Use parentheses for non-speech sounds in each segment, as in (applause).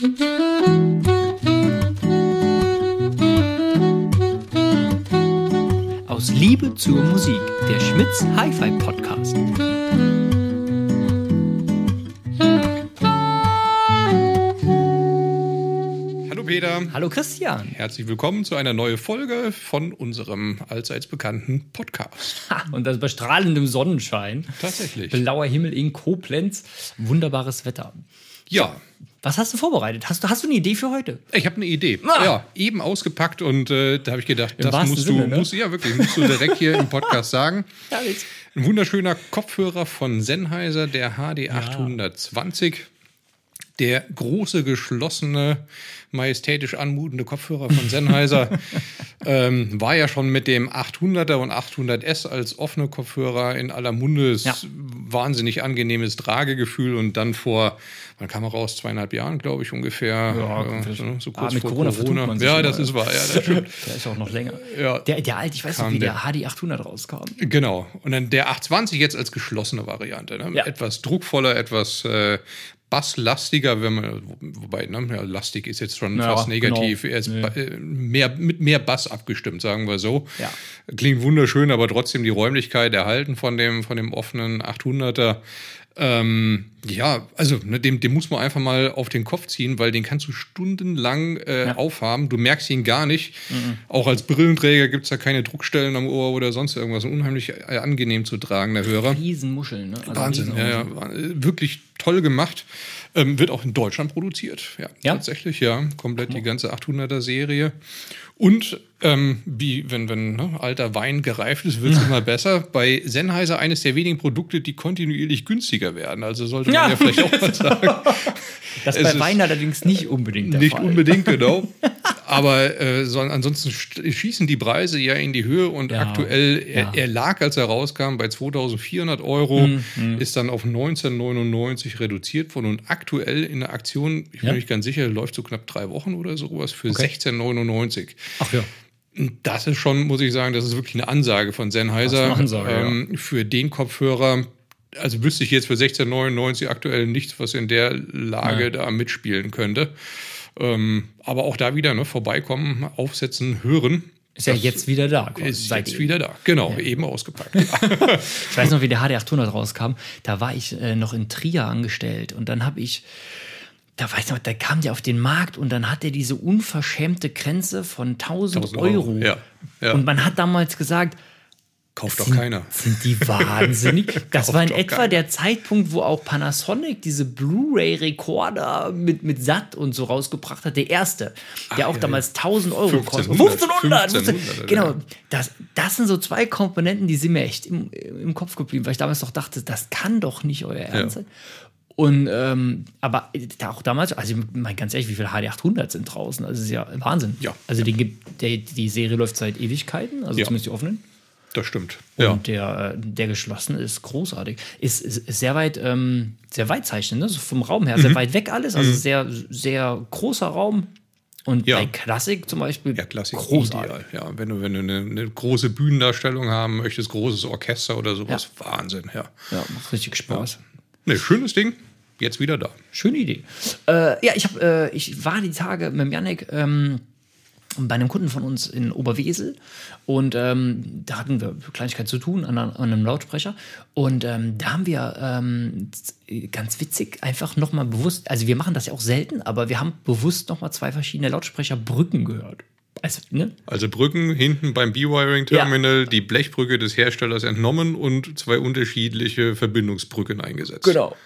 Aus Liebe zur Musik, der Schmitz Hi-Fi Podcast. Hallo Peter. Hallo Christian. Herzlich willkommen zu einer neuen Folge von unserem allseits bekannten Podcast. Ha, und das bei strahlendem Sonnenschein. Tatsächlich. Blauer Himmel in Koblenz. Wunderbares Wetter. Ja, Was hast du vorbereitet? Hast du, hast du eine Idee für heute? ich habe eine Idee. Ah. Ja, eben ausgepackt und äh, da habe ich gedacht, das wahrsten musst Sinne, du, ne? musst, ja wirklich, musst du direkt hier im Podcast sagen. (laughs) Herrlich. Ein wunderschöner Kopfhörer von Sennheiser, der HD 820. Der große, geschlossene, majestätisch anmutende Kopfhörer von Sennheiser (laughs) ähm, war ja schon mit dem 800er und 800S als offene Kopfhörer in aller Munde. Es Ja. Wahnsinnig angenehmes Tragegefühl und dann vor, wann kam er raus? Zweieinhalb Jahren, glaube ich, ungefähr. Ja, äh, so, so Ah, kurz mit vor Corona Corona. man sich ja, das ist wahr, ja, das stimmt. (laughs) Der ist auch noch länger. Ja. Der, der alte, ich weiß nicht, wie der, der. HD 800 rauskam. Genau. Und dann der 820 jetzt als geschlossene Variante. Ne? Ja. Etwas druckvoller, etwas äh, basslastiger, wenn man, wobei, ne, ja, lastig ist jetzt schon Ja, fast negativ. genau. Er ist Nee. äh, mehr, mit mehr Bass abgestimmt, sagen wir so. Ja. Klingt wunderschön, aber trotzdem die Räumlichkeit erhalten von dem, von dem offenen 800er. Ähm, ja, also ne, dem, dem muss man einfach mal auf den Kopf ziehen, weil den kannst du stundenlang äh, aufhaben. Du merkst ihn gar nicht. Auch als Brillenträger gibt es da keine Druckstellen am Ohr oder sonst irgendwas. Unheimlich äh, angenehm zu tragen, der Hörer. Riesenmuscheln, ne? Also Wahnsinn, ja, Riesenmuscheln. ja, war- äh, wirklich toll gemacht. Ähm, wird auch in Deutschland produziert. Ja, Ja? tatsächlich, ja. Komplett die ganze 800er Serie. Und ähm, wie, wenn, wenn ne, alter Wein gereift ist, wird es immer besser. Bei Sennheiser eines der wenigen Produkte, die kontinuierlich günstiger werden. Also sollte man Ja. ja, vielleicht auch mal sagen. (laughs) Das Es bei Wein allerdings nicht unbedingt der Nicht Fall. unbedingt, genau. (laughs) Aber äh, so, ansonsten st- schießen die Preise ja in die Höhe und Ja, aktuell, er, ja. er lag, als er rauskam, bei 2400 Euro, Mhm, ist dann auf 1999 reduziert worden und aktuell in der Aktion, ich bin Ja. mir nicht ganz sicher, läuft so knapp drei Wochen oder sowas für 1699. Ach ja. Das ist schon, muss ich sagen, das ist wirklich eine Ansage von Sennheiser. Eine Ansage, ja. ähm, Für den Kopfhörer, also wüsste ich jetzt für 1699 aktuell nichts, was in der Lage da mitspielen könnte. Ähm, aber auch da wieder, ne, vorbeikommen, aufsetzen, hören. Ist ja jetzt wieder da. quasi, Ist seitdem. jetzt wieder da. Genau, eben ausgepackt. (laughs) Ich weiß noch, wie der HD 800 rauskam. Da war ich äh, noch in Trier angestellt und dann habe ich, da weiß ich noch, da kam der auf den Markt und dann hat er diese unverschämte Grenze von 1000, 1000 Euro. Euro, ja, ja. Und man hat damals gesagt, Kauft doch sind, keiner. Sind die wahnsinnig? (laughs) Das war in doch etwa keiner. der Zeitpunkt, wo auch Panasonic diese Blu-ray-Rekorder mit, mit SAT und so rausgebracht hat. Der erste, der auch ja, damals 1000 Euro 1500, kostet. 1500! 1500, genau. ja. Das, das sind so zwei Komponenten, die sind mir echt im, im Kopf geblieben, weil ich damals doch dachte, das kann doch nicht euer Ernst sein. Und ähm, aber auch damals, also ich meine ganz ehrlich, wie viele HD 800 sind draußen? Also das ist ja Wahnsinn. Ja. Also gibt, der, die Serie läuft seit Ewigkeiten, also Ja. zumindest die offenen. Das stimmt. Und Ja. der, äh, der geschlossene ist großartig. Ist, ist, sehr weit, ähm, sehr weitzeichnend, ne? so vom Raum her, Mhm. sehr weit weg alles. Also sehr, sehr großer Raum. Und Ja. bei Klassik zum Beispiel Ja, Klassik großartig. ideal. Ja, wenn du, wenn du eine, eine große Bühnendarstellung haben möchtest, großes Orchester oder sowas, Wahnsinn, ja. Ja, macht richtig Spaß. Ne, schönes Ding. Jetzt wieder da. Schöne Idee. Äh, ja, ich, hab, äh, ich war die Tage mit Janik ähm, bei einem Kunden von uns in Oberwesel und ähm, da hatten wir Kleinigkeit zu tun an, an einem Lautsprecher und ähm, da haben wir ähm, ganz witzig einfach nochmal bewusst, also wir machen das ja auch selten, aber wir haben bewusst nochmal zwei verschiedene Lautsprecherbrücken gehört. Also, ne? Also Brücken hinten beim B-Wiring-Terminal, die Blechbrücke des Herstellers entnommen und zwei unterschiedliche Verbindungsbrücken eingesetzt. Genau.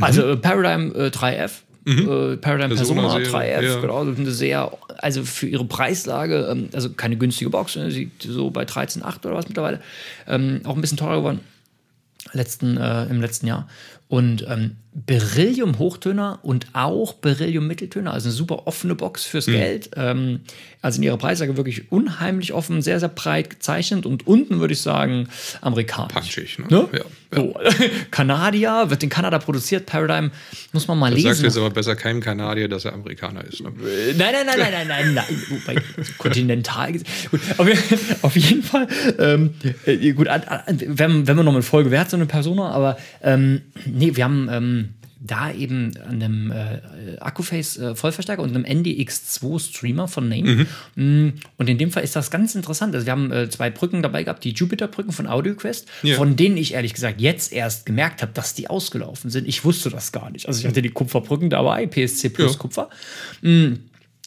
Also äh, Paradigm äh, 3F. Äh, Paradigm Persona Persona-Serie, 3F, ja. genau, ist eine sehr, also für ihre Preislage, ähm, also keine günstige Box, ne, sie so bei 13,8 oder was mittlerweile, ähm, auch ein bisschen teurer geworden letzten, äh, im letzten Jahr. Und ähm, Beryllium-Hochtöner und auch Beryllium-Mitteltöner, also eine super offene Box fürs Geld. Ähm, also in ihrer Preislage wirklich unheimlich offen, sehr, sehr breit gezeichnet und unten würde ich sagen amerikanisch. Punchig, ne? Ne? Ja, ja. So. (laughs) Kanadier, wird in Kanada produziert, Paradigm, muss man mal sagst lesen. jetzt aber besser keinem Kanadier, dass er Amerikaner ist. Ne? Nein, nein, nein, nein, nein, nein, nein. (laughs) Wobei, kontinental. Gut, auf, auf jeden Fall. Ähm, äh, gut, an, an, wenn, wenn man noch eine Folge, wer hat so eine Persona? Aber ähm, nee, wir haben ähm, da eben an einem äh, Akkuface äh, Vollverstärker und einem NDX2 Streamer von Name. Mhm. Und in dem Fall ist das ganz interessant. Also wir haben äh, zwei Brücken dabei gehabt, die Jupiter-Brücken von AudioQuest, Ja. von denen ich ehrlich gesagt jetzt erst gemerkt habe, dass die ausgelaufen sind. Ich wusste das gar nicht. Also ich hatte die Kupferbrücken dabei, PSC plus Ja. Kupfer. Mm,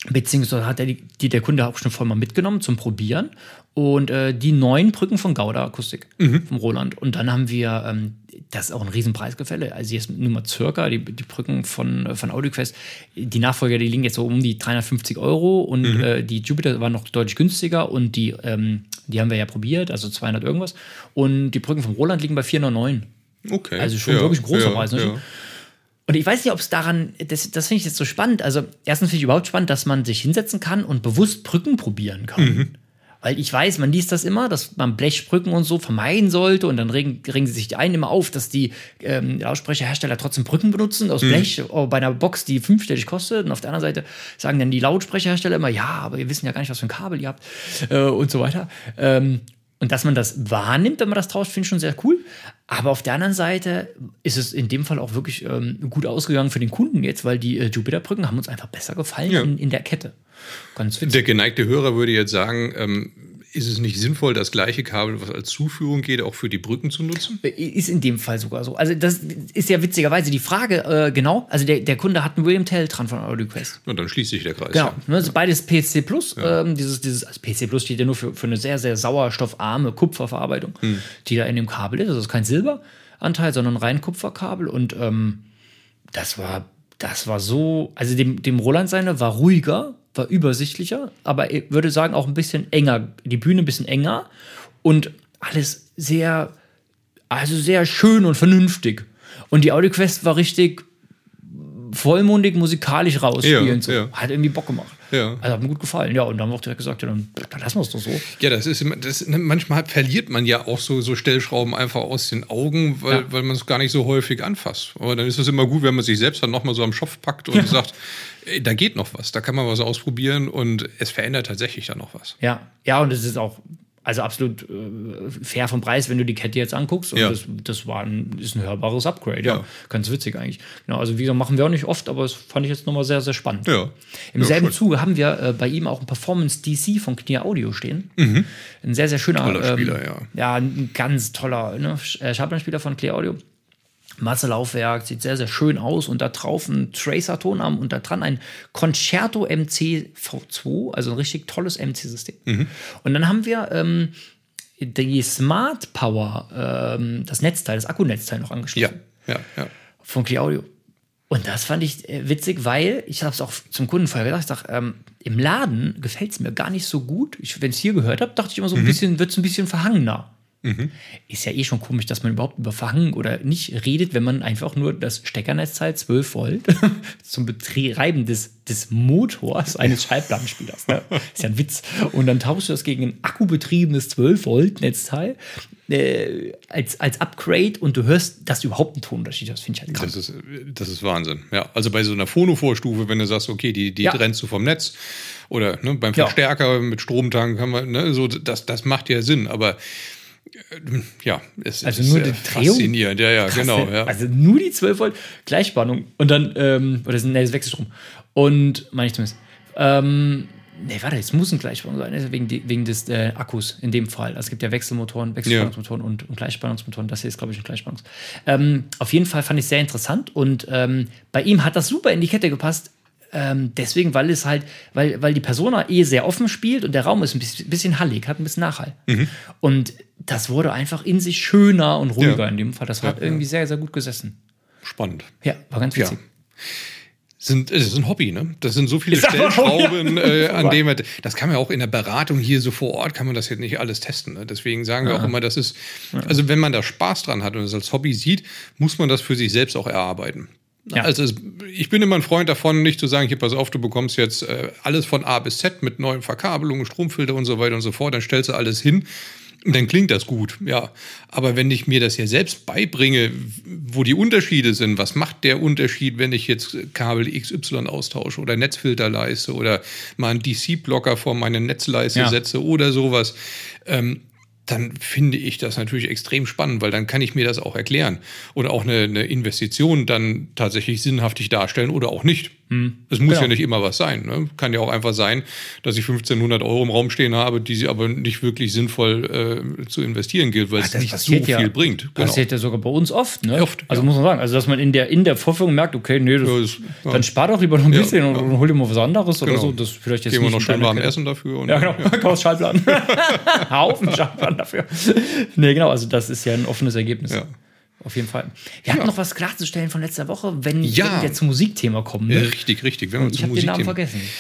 Beziehungsweise hat er die, die der Kunde auch schon voll mal mitgenommen zum Probieren. Und äh, die neuen Brücken von Gauda Akustik, vom Roland. Und dann haben wir, ähm, das ist auch ein Riesenpreisgefälle. Also jetzt nur mal circa, die, die Brücken von, von AudioQuest, die Nachfolger, die liegen jetzt so um die 350 Euro und äh, die Jupiter waren noch deutlich günstiger und die, ähm, die haben wir ja probiert, also 200 irgendwas. Und die Brücken vom Roland liegen bei 409. Okay. Also schon wirklich ein großer ja, Preis, ne? Ja. Und ich weiß nicht, ob es daran, das, das finde ich jetzt so spannend. Also, erstens finde ich überhaupt spannend, dass man sich hinsetzen kann und bewusst Brücken probieren kann. Weil ich weiß, man liest das immer, dass man Blechbrücken und so vermeiden sollte und dann regen, regen sie sich ein immer auf, dass die ähm, Lautsprecherhersteller trotzdem Brücken benutzen aus Blech oh, bei einer Box, die fünfstellig kostet. Und auf der anderen Seite sagen dann die Lautsprecherhersteller immer, ja, aber wir wissen ja gar nicht, was für ein Kabel ihr habt äh, und so weiter. Ähm, und dass man das wahrnimmt, wenn man das tauscht, finde ich schon sehr cool. Aber auf der anderen Seite ist es in dem Fall auch wirklich ähm, gut ausgegangen für den Kunden jetzt, weil die äh, Jupiter-Brücken haben uns einfach besser gefallen Ja. in, in der Kette. Ganz witzig. Der geneigte Hörer würde jetzt sagen, ähm, ist es nicht sinnvoll, das gleiche Kabel, was als Zuführung geht, auch für die Brücken zu nutzen? Ist in dem Fall sogar so. Also, das ist ja witzigerweise die Frage, äh, genau. Also, der, der Kunde hat einen William Tell dran von AudioQuest. Und dann schließt sich der Kreis. Genau. Ja. Ne, also beides PC Plus. Ähm, dieses, dieses, also PC Plus steht ja nur für, für eine sehr, sehr sauerstoffarme Kupferverarbeitung, die da in dem Kabel ist. Das ist kein Silberanteil, sondern rein Kupferkabel. Und ähm, das war, das war so, also dem, dem Roland seine war ruhiger, war übersichtlicher, aber ich würde sagen auch ein bisschen enger, die Bühne ein bisschen enger und alles sehr, also sehr schön und vernünftig. Und die AudioQuest war richtig vollmundig musikalisch rausspielen. Ja, so. ja. Hat irgendwie Bock gemacht. Ja. Also hat mir gut gefallen. Ja, und dann haben wir auch direkt gesagt, ja, dann, dann lassen wir es doch so. Ja, das ist das, ne, manchmal verliert man ja auch so, so Stellschrauben einfach aus den Augen, weil, Ja. weil man es gar nicht so häufig anfasst. Aber dann ist es immer gut, wenn man sich selbst dann nochmal so am Schopf packt und (laughs) sagt, ey, da geht noch was, da kann man was ausprobieren und es verändert tatsächlich dann noch was. Ja, ja, und es ist auch also absolut äh, fair vom Preis, wenn du die Kette jetzt anguckst. Und Ja. das, das war ein, ist ein hörbares Upgrade, ja. Ja. Ganz witzig eigentlich. Genau, also wie gesagt, machen wir auch nicht oft, aber das fand ich jetzt nochmal sehr, sehr spannend. Ja. Im Ja, selben schön. Zuge haben wir äh, bei ihm auch ein Performance DC von Knier Audio stehen. Ein sehr, sehr schöner Mhm. Toller Spieler, ja. Ja, ein ganz toller ne? Schabernspieler von Clear Audio. Masselaufwerk, sieht sehr, sehr schön aus und da drauf ein Tracer-Tonarm und da dran ein Concerto MC V2, also ein richtig tolles MC-System. Mhm. Und dann haben wir ähm, die Smart Power, ähm, das Netzteil, das Akkunetzteil noch angeschlossen Ja, ja, ja. von Clear Audio. Und das fand ich äh, witzig, weil ich habe es auch zum Kunden vorher gesagt, ich sag, ähm, im Laden gefällt es mir gar nicht so gut. Wenn ich es hier gehört habe, dachte ich immer so ein bisschen, wird es ein bisschen verhangener. Ist ja eh schon komisch, dass man überhaupt über Verhangen oder nicht redet, wenn man einfach nur das Steckernetzteil 12 Volt (laughs) zum Betreiben des, des Motors eines Schallplattenspielers. Ne? Ist ja ein Witz. Und dann tauschst du das gegen ein akkubetriebenes 12 Volt Netzteil äh, als, als Upgrade und du hörst, dass du überhaupt einen Tonunterschied hast. Finde ich halt krass. Das ist, das ist Wahnsinn. Ja, also bei so einer Phono-Vorstufe, wenn du sagst, okay, die, die Ja. trennst du vom Netz oder ne, beim Ja. Verstärker mit Stromtank, haben wir, ne, so, das, das macht ja Sinn, aber ja, es Also ist nur äh, die Drehung? faszinierend. Ja, ja, Krass, genau. ne? Ja. Also nur die 12 Volt Gleichspannung und dann, ähm, oder sind, nee, das Wechselstrom. Und, meine ich zumindest. Ähm, nee, warte, es muss ein Gleichspannung sein, ne, wegen, die, wegen des äh, Akkus in dem Fall. Also es gibt ja Wechselmotoren, Wechselspannungsmotoren und, und Gleichspannungsmotoren. Das hier ist, glaube ich, ein Gleichspannungs. Ähm, auf jeden Fall fand ich sehr interessant und ähm, bei ihm hat das super in die Kette gepasst. Ähm, deswegen, weil es halt, weil, weil die Persona eh sehr offen spielt und der Raum ist ein bisschen, bisschen hallig, hat ein bisschen Nachhall. Und das wurde einfach in sich schöner und ruhiger Ja. in dem Fall. Das hat irgendwie sehr, sehr gut gesessen. Spannend. Ja, war ganz Ja. witzig. Sind, es ist ein Hobby, ne? Das sind so viele (laughs) Ist Stellschrauben, (laughs) äh, an denen man, das kann man ja auch in der Beratung hier so vor Ort, kann man das jetzt nicht alles testen. Ne? Deswegen sagen wir auch immer, das ist, also wenn man da Spaß dran hat und es als Hobby sieht, muss man das für sich selbst auch erarbeiten. Ja. Also es, ich bin immer ein Freund davon, nicht zu sagen, hier pass auf, du bekommst jetzt äh, alles von A bis Z mit neuen Verkabelungen, Stromfilter und so weiter und so fort, dann stellst du alles hin. Und dann klingt das gut, ja. Aber wenn ich mir das ja selbst beibringe, wo die Unterschiede sind, was macht der Unterschied, wenn ich jetzt Kabel XY austausche oder Netzfilter leiste oder mal einen DC-Blocker vor meine Netzleiste Ja. setze oder sowas, ähm, dann finde ich das natürlich extrem spannend, weil dann kann ich mir das auch erklären oder auch eine, eine Investition dann tatsächlich sinnhaftig darstellen oder auch nicht. Hm. Es muss genau. ja nicht immer was sein. Ne? Kann ja auch einfach sein, dass ich 1500 Euro im Raum stehen habe, die sie aber nicht wirklich sinnvoll äh, zu investieren gilt, weil Ach, es nicht so ja, viel bringt. Genau. Das passiert ja sogar bei uns oft. Ne? Oft. Also ja. muss man sagen, also dass man in der, in der Vorführung merkt, okay, nee, das, ja, das, dann spar doch lieber noch ein bisschen und, und hol dir mal was anderes genau. oder so. Das vielleicht jetzt Gehen wir noch schön warm essen dafür. Und ja, genau. Ja. (laughs) Kaufst Schallplatten. (laughs) Haufen Schallplatten dafür. (laughs) nee, genau, also das ist ja ein offenes Ergebnis. Ja. Auf jeden Fall. Wir ja. hatten noch was klarzustellen von letzter Woche, wenn, ja. wir zum Musikthema kommen. Ne? Richtig, richtig. Wenn wir ich habe den Namen vergessen. (laughs)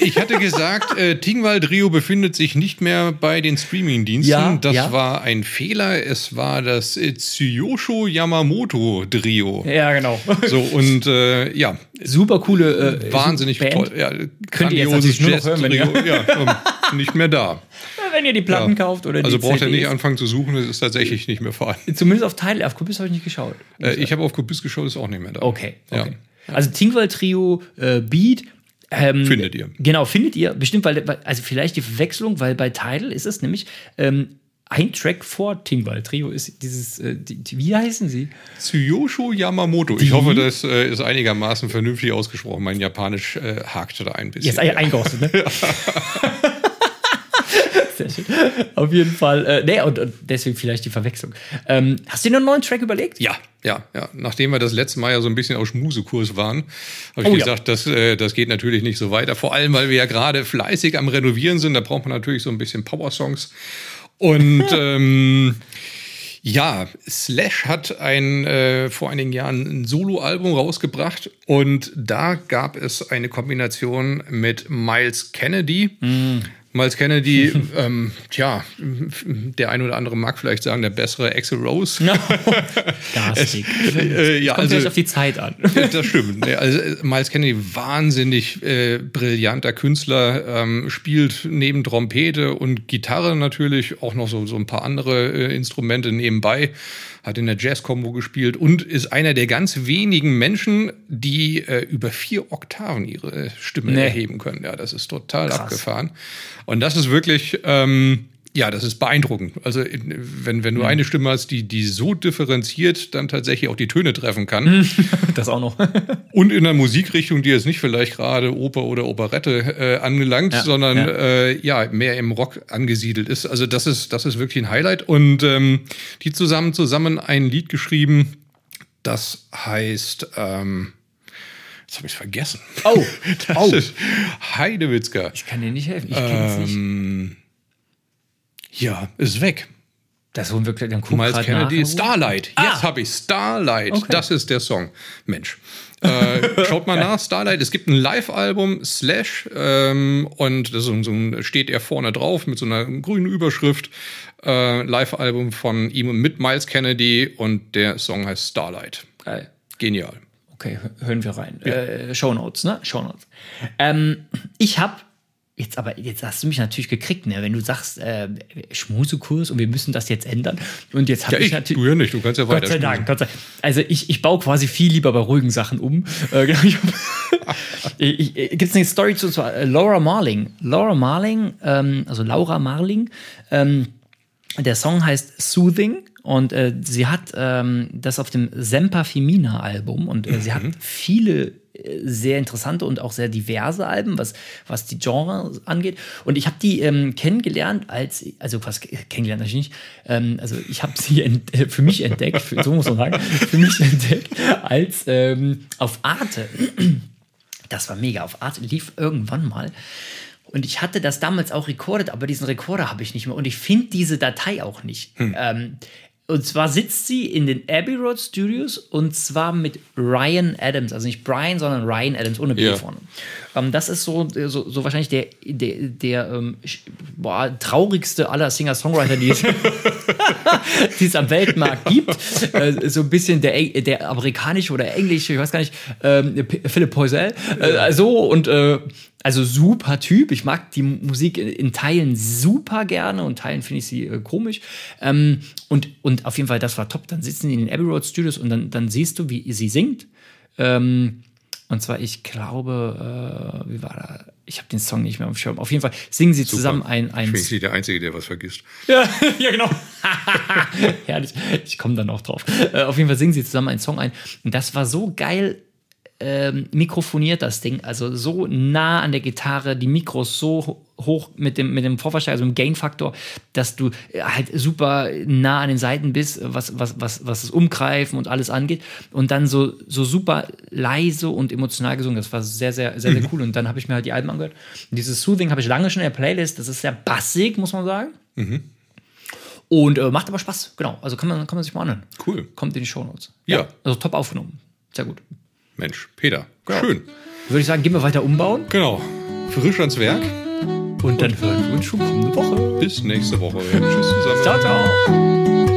Ich hatte gesagt, äh, Tingwald Rio befindet sich nicht mehr bei den Streamingdiensten. Ja, das ja. war ein Fehler. Es war das äh, Tsuyosho Yamamoto Trio. Ja, genau. So, und äh, ja. Super coole. Äh, Wahnsinnig toll. Ja, Könnt ihr jetzt natürlich nur noch hören, wenn ja, ähm, nicht mehr da. (laughs) wenn ihr die Platten ja. kauft oder die Also braucht ihr nicht anfangen zu suchen, es ist tatsächlich nicht mehr vorhanden. Zumindest auf Teil, auf Kubis habe ich nicht geschaut. Äh, ich habe auf Kubis geschaut, ist auch nicht mehr da. Okay, okay. Ja. Also Tingwall Trio, äh, Beat, ähm, findet ihr. Genau, findet ihr. Bestimmt, weil, also vielleicht die Verwechslung, weil bei Tidal ist es nämlich ähm, ein Track vor Tingwall Trio ist dieses, äh, die, wie heißen sie? Tsuyosho Yamamoto. Die? Ich hoffe, das äh, ist einigermaßen vernünftig ausgesprochen. Mein Japanisch äh, hakte da ein bisschen. Jetzt eingeostet, ne? (laughs) Sehr schön. Auf jeden Fall. Äh, nee, und, und, deswegen vielleicht die Verwechslung. Ähm, hast du dir einen neuen Track überlegt? Ja, ja, ja. Nachdem wir das letzte Mal ja so ein bisschen auf Schmusekurs waren, habe ich oh, gesagt, ja. das, äh, das geht natürlich nicht so weiter. Vor allem, weil wir ja gerade fleißig am Renovieren sind. Da braucht man natürlich so ein bisschen Power-Songs. Und (laughs) ähm, ja, Slash hat ein, äh, vor einigen Jahren ein Soloalbum rausgebracht und da gab es eine Kombination mit Miles Kennedy. Mm. Miles Kennedy, (laughs) ähm, tja, der ein oder andere mag vielleicht sagen, der bessere Axel Rose. No. Garstig. (laughs) äh, ja, Kommt also, auf die Zeit an. (laughs) das stimmt. Also äh, Miles Kennedy, wahnsinnig äh, brillanter Künstler, ähm, spielt neben Trompete und Gitarre natürlich auch noch so, so ein paar andere äh, Instrumente nebenbei hat in der Jazz-Combo gespielt und ist einer der ganz wenigen Menschen, die äh, über vier Oktaven ihre äh, Stimme nee. erheben können. Ja, das ist total Krass. abgefahren. Und das ist wirklich, ähm, ja, das ist beeindruckend. Also, wenn, wenn du eine Stimme hast, die, die so differenziert dann tatsächlich auch die Töne treffen kann. (laughs) Das auch noch. (laughs) und in einer Musikrichtung, die jetzt nicht vielleicht gerade Oper oder Operette äh, angelangt, ja, sondern ja. Äh, ja. mehr im Rock angesiedelt ist. Also, das ist, das ist wirklich ein Highlight. Und ähm, die zusammen zusammen ein Lied geschrieben, das heißt. Ähm, Jetzt habe ich es vergessen. Oh, (laughs) das oh. ist Heidewitzka. Ich kann dir nicht helfen. Ich kenne es ähm, nicht. Ja, ist weg. Das holen wir gleich dann gucken. Miles Kennedy, Starlight. Ah. Jetzt habe ich Starlight. Okay. Das ist der Song. Mensch. äh, schaut mal (laughs) nach, Starlight. Es gibt ein Live-Album, Slash, ähm, und das so ein, steht er vorne drauf mit so einer grünen Überschrift. Äh, Live-Album von ihm mit Miles Kennedy und der Song heißt Starlight. Geil. Genial. Okay, hören wir rein. Ja. Äh, Show Notes, ne? Show Notes. Ähm, ich habe Jetzt aber, jetzt hast du mich natürlich gekriegt, ne? wenn du sagst, äh, Schmusekurs und wir müssen das jetzt ändern. Und jetzt habe ja, ich, ich natürlich. Du ja nicht, du kannst ja weiter. Gott sei Dank. Gott sei, also ich, ich baue quasi viel lieber bei ruhigen Sachen um. (laughs) Äh, genau, Gibt es eine Story zu, zu äh, Laura Marling? Laura Marling, ähm, also Laura Marling, ähm, der Song heißt Soothing und äh, sie hat ähm, das auf dem Semper Femina Album und äh, mhm. sie hat mhm. viele sehr interessante und auch sehr diverse Alben, was, was die Genre angeht. Und ich habe die ähm, kennengelernt als, also was kennengelernt natürlich nicht, ähm, also ich habe sie ent, äh, für mich entdeckt, für, so muss man sagen, für mich entdeckt als ähm, auf Arte. Das war mega. Auf Arte lief irgendwann mal. Und ich hatte das damals auch rekordet, aber diesen Rekorder habe ich nicht mehr. Und ich finde diese Datei auch nicht. Hm. Ähm, und zwar sitzt sie in den Abbey Road Studios und zwar mit Ryan Adams, also nicht Brian, sondern Ryan Adams ohne B yeah. vorne. Ähm, das ist so, so, so, wahrscheinlich der, der, der ähm, boah, traurigste aller Singer-Songwriter, die es, (laughs) die es am Weltmarkt gibt. Äh, so ein bisschen der, der amerikanische oder englische, ich weiß gar nicht, ähm, Philipp Poisel. Äh, so und äh, also super Typ. Ich mag die Musik in Teilen super gerne und Teilen finde ich sie äh, komisch. Ähm, und, und auf jeden Fall, das war top. Dann sitzen die in den Abbey Road Studios und dann, dann siehst du, wie sie singt. Ähm, und zwar, ich glaube, äh, wie war da? ich habe den Song nicht mehr auf dem Schirm. Auf jeden Fall singen sie zusammen ein, ein Ich bin nicht der Einzige, der was vergisst. (laughs) ja, ja, genau. (laughs) Herrlich. Ich komme dann auch drauf. Äh, auf jeden Fall singen sie zusammen einen Song ein. Und das war so geil ähm, mikrofoniert, das Ding. Also so nah an der Gitarre, die Mikros so hoch mit dem, mit dem Vorverstärker, also im Gain-Faktor, dass du äh, halt super nah an den Seiten bist, was, was, was, was das Umgreifen und alles angeht. Und dann so, so super leise und emotional gesungen. Das war sehr, sehr, sehr, sehr cool. Und dann habe ich mir halt die Alben angehört. Und dieses Soothing habe ich lange schon in der Playlist. Das ist sehr bassig, muss man sagen. Und äh, macht aber Spaß, genau. Also kann man, kann man sich mal anhören. Cool. Kommt in die Shownotes. Ja. Also top aufgenommen. Sehr gut. Mensch, Peter. Genau. Schön. Würde ich sagen, gehen wir weiter umbauen. Genau. Frisch ans Werk. Und dann hören wir uns schon kommende Woche. Bis nächste Woche. Tschüss zusammen. Ciao, ciao.